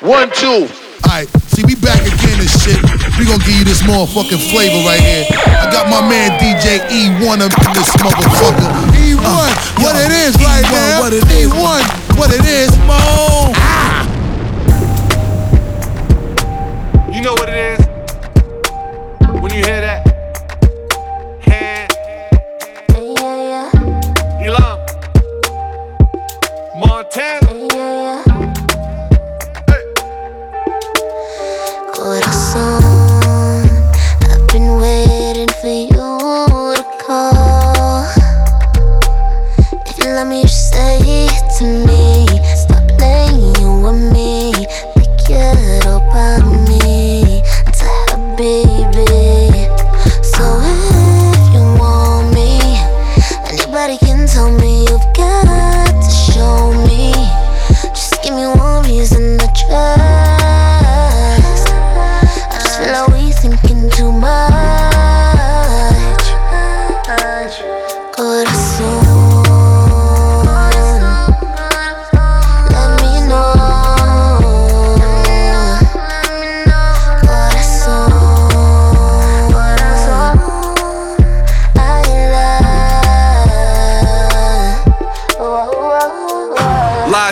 One, two. Alright, see, we back again and shit. We gonna give you this motherfucking flavor right here. I got my man DJ E1 up in this motherfucker. E1, uh, what yo, it is E1, right now. What it is. E1, what it is. Mo. Ah. You know what it is? When you hear that? Hand. Yeah, yeah. Elam. Montana.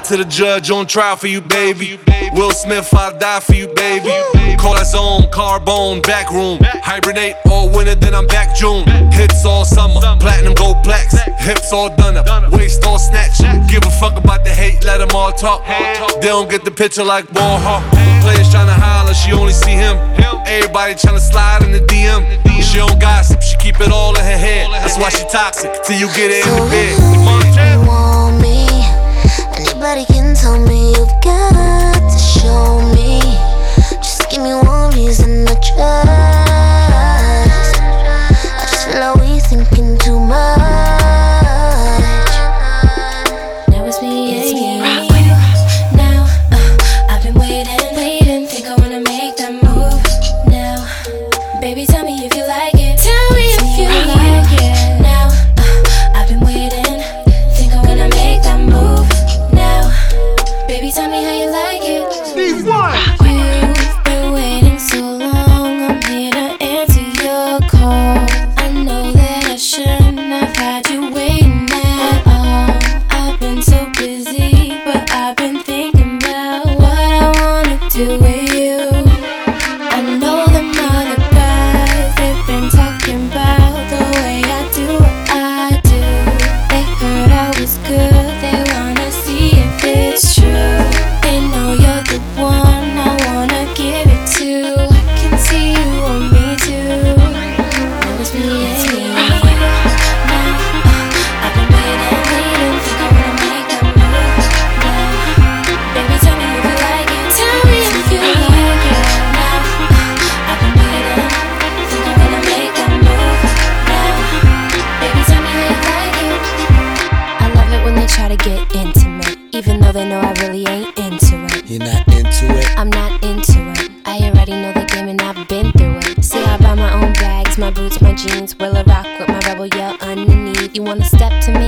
To the judge on trial for you, baby. Will Smith, I'll die for you, baby. Call that zone, carbone, back room. Hibernate all winter, then I'm back June. Hits all summer, platinum gold plaques. Hips all done up, waist all snatched. Give a fuck about the hate, let them all talk. They don't get the picture like hawk. Players tryna holler, she only see him. Everybody tryna slide in the DM. She don't gossip, she keep it all in her head. That's why she toxic, till you get it in the bed. Nobody can tell me you've got to show me. Just give me one reason to trust. With my rebel yell underneath? You wanna step to me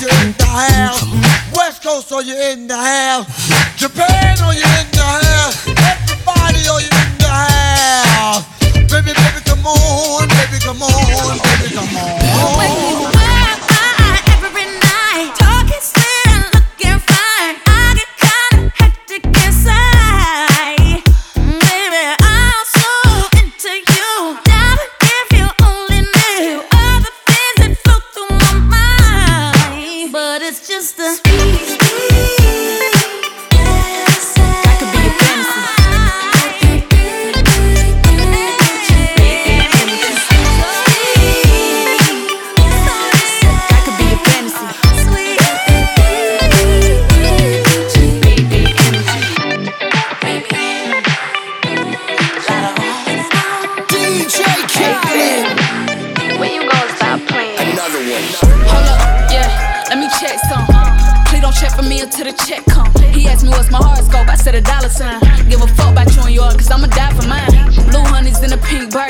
you in the house? West Coast, are you in the house? Japan, are you in the house?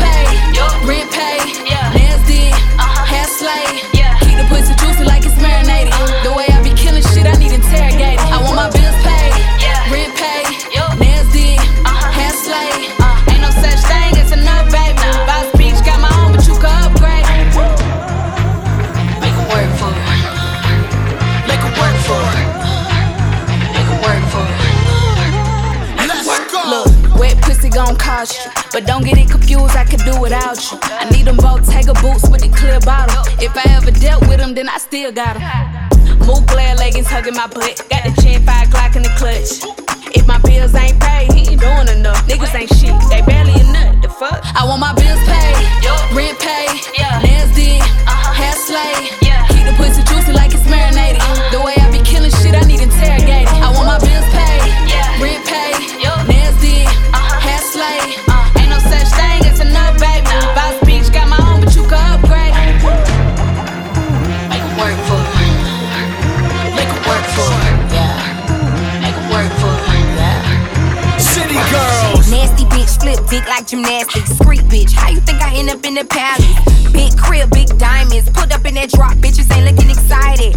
paid, got them. Move glare leggings hugging my butt. Got the chin, five Glock in the clutch. If my bills ain't paid, he ain't doing enough. Niggas ain't shit, they barely a nut. The fuck? I want my bills paid, rent paid, nails did, uh-huh. hair slayed. Keep the pussy juicy like it's marinated. Gymnastics. Street bitch, how you think I end up in the palace? Big crib, big diamonds. Put up in that drop, bitches ain't looking excited.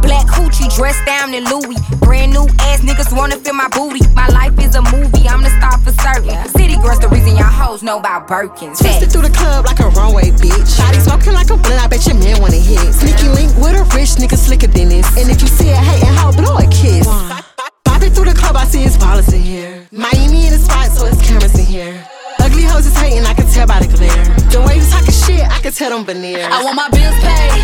Black hoochie dressed down in Louis. Brand new ass niggas wanna feel my booty. My life is a movie, I'm the star for certain. City girls, the reason y'all hoes know about Birkins. Twisted through the club like a runway, bitch. Body smoking like a blunt, I bet your man wanna hit. Sneaky link with a rich nigga slicker than this. And if you see a hating hoe, blow a kiss. Bopping through the club, I see his ballers in here. Miami in the spot, so it's cameras in here. Ugly hoes is hating, I can tell by the glare. The way you talking shit, I can tell them veneer. I want my bills paid,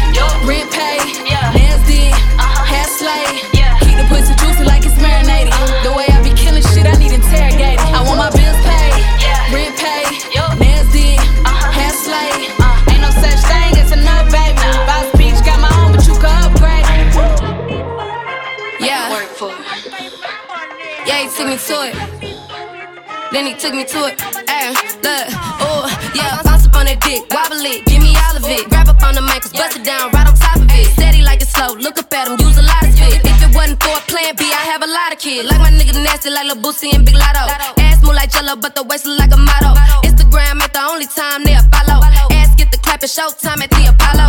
rent paid, yeah. nails did, uh-huh. hair slayed. Yeah. Keep the pussy juicy like it's marinated. The way I be killing shit, I need interrogated. I want my bills paid, yeah. rent paid, nails did, uh-huh. hair slayed. Ain't no such thing as enough, baby. Boss beach got my own, but you can upgrade. Yeah. Yeah, he took me to it. Then he took me to it. Ay, look, oh, yeah, bounce up on that dick, wobble it, give me all of it. Grab up on the ankles, bust it down right on top of it. Steady like it's slow, look up at him, use a lot of spit. If it wasn't for a plan B, I have a lot of kids. Like my nigga nasty, like Lil Boosie and Big Latto. Ass move like Jello, but the waist look like a model. Instagram ain't the only time they follow. Ass get the clap at showtime at the Apollo.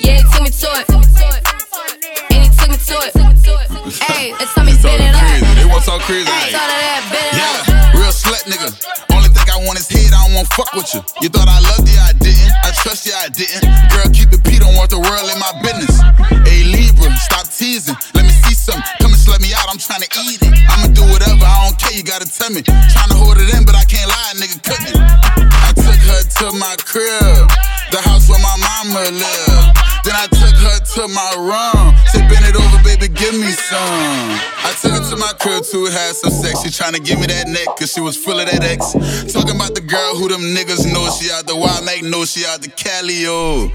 Yeah, he took me to it. Took me to it. Hey, it's time It's spin it up. crazy. They want so crazy. Hey, Like, all that, bend yeah, real slut nigga. Only thing I want is head. I don't want fuck with you. You thought I loved you, I didn't. I trust you, I didn't. Girl, keep it P. Don't want the world in my business. Hey Lebra, stop teasing. Let me see something. Come and slut me out. I'm trying to eat it. I'ma do whatever. I don't care. You gotta tell me. Trying to hold it in, but I can't lie. Nigga, cut it. I took her to my crib, the house where my mama lived. Then I took her to my room. Said, bend it over, baby, give me some. I took her to my crib to have some sex. She tryna give me that neck, cause she was full of that X. Talking about the girl who them niggas know. She out the wild make know she out the Cali, oh.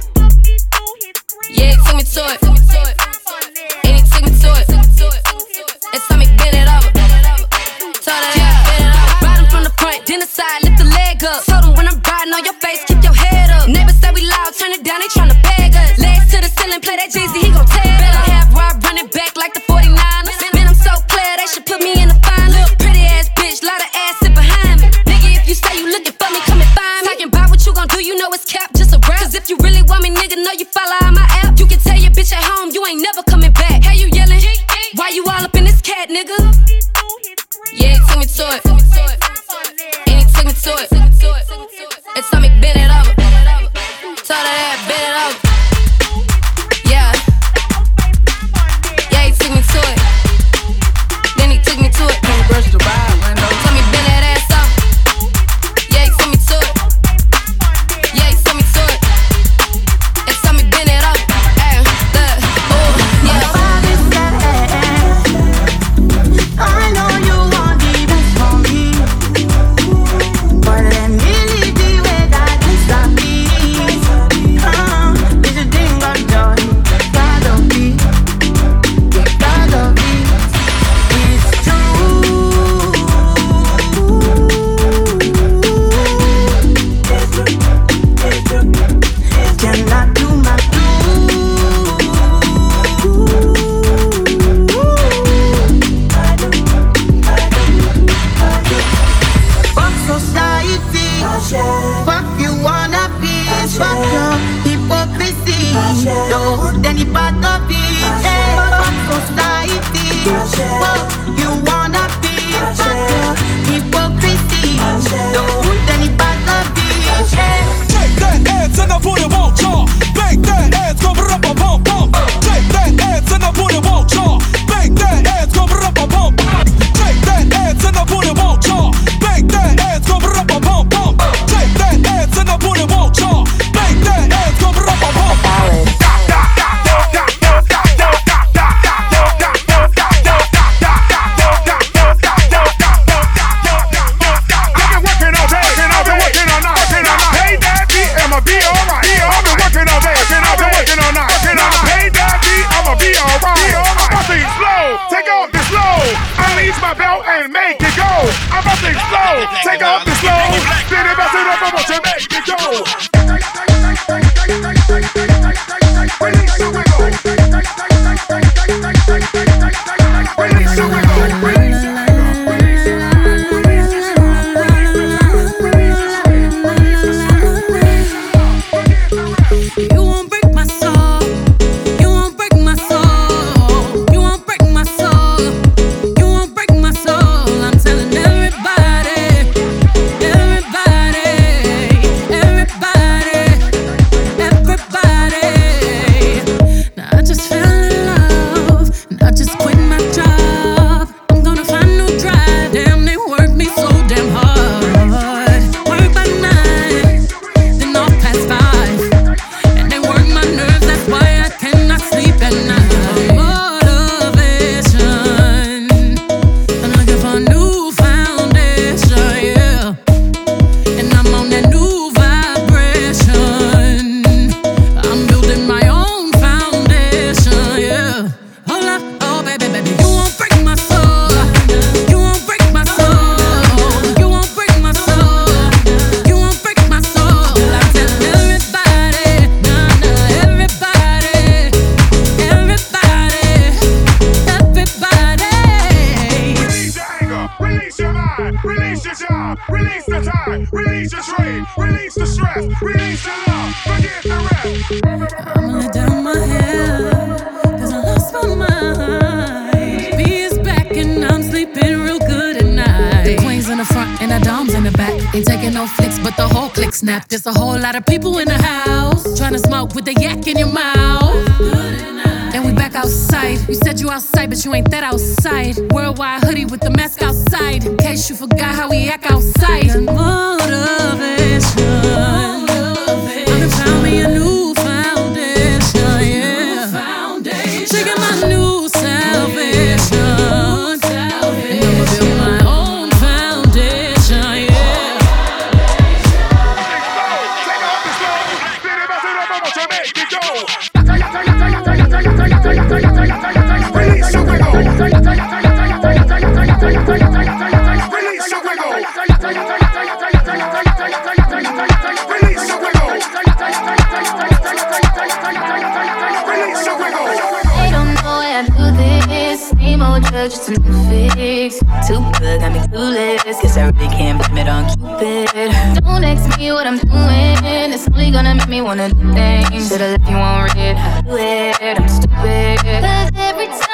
Yeah, took me to it. And he took me to it. It's time he bend it over. Told her, bend it over. Ride him from the front, then the side, lift the leg up. Told him when I'm riding on your face, keep your head up. Neighbors say we loud, turn it down, they tryna bag ceiling, play that Jeezy, he gon' tear go. I'm about to explode, take off the load, then it bust it up, I'm make it go. Taking no flicks, but the whole click snap. There's a whole lot of people in the house trying to smoke with the yak in your mouth. And we back outside. You said you outside, but you ain't that outside. Worldwide hoodie with the mask outside. In case you forgot how we act outside. Motivation. I done found me a new They new fix. Too good, got me clueless. Guess I really can't blame it on Cupid. Don't ask me what I'm doing. It's only gonna make me wanna do things. Should've left you on red. Do it, I'm stupid.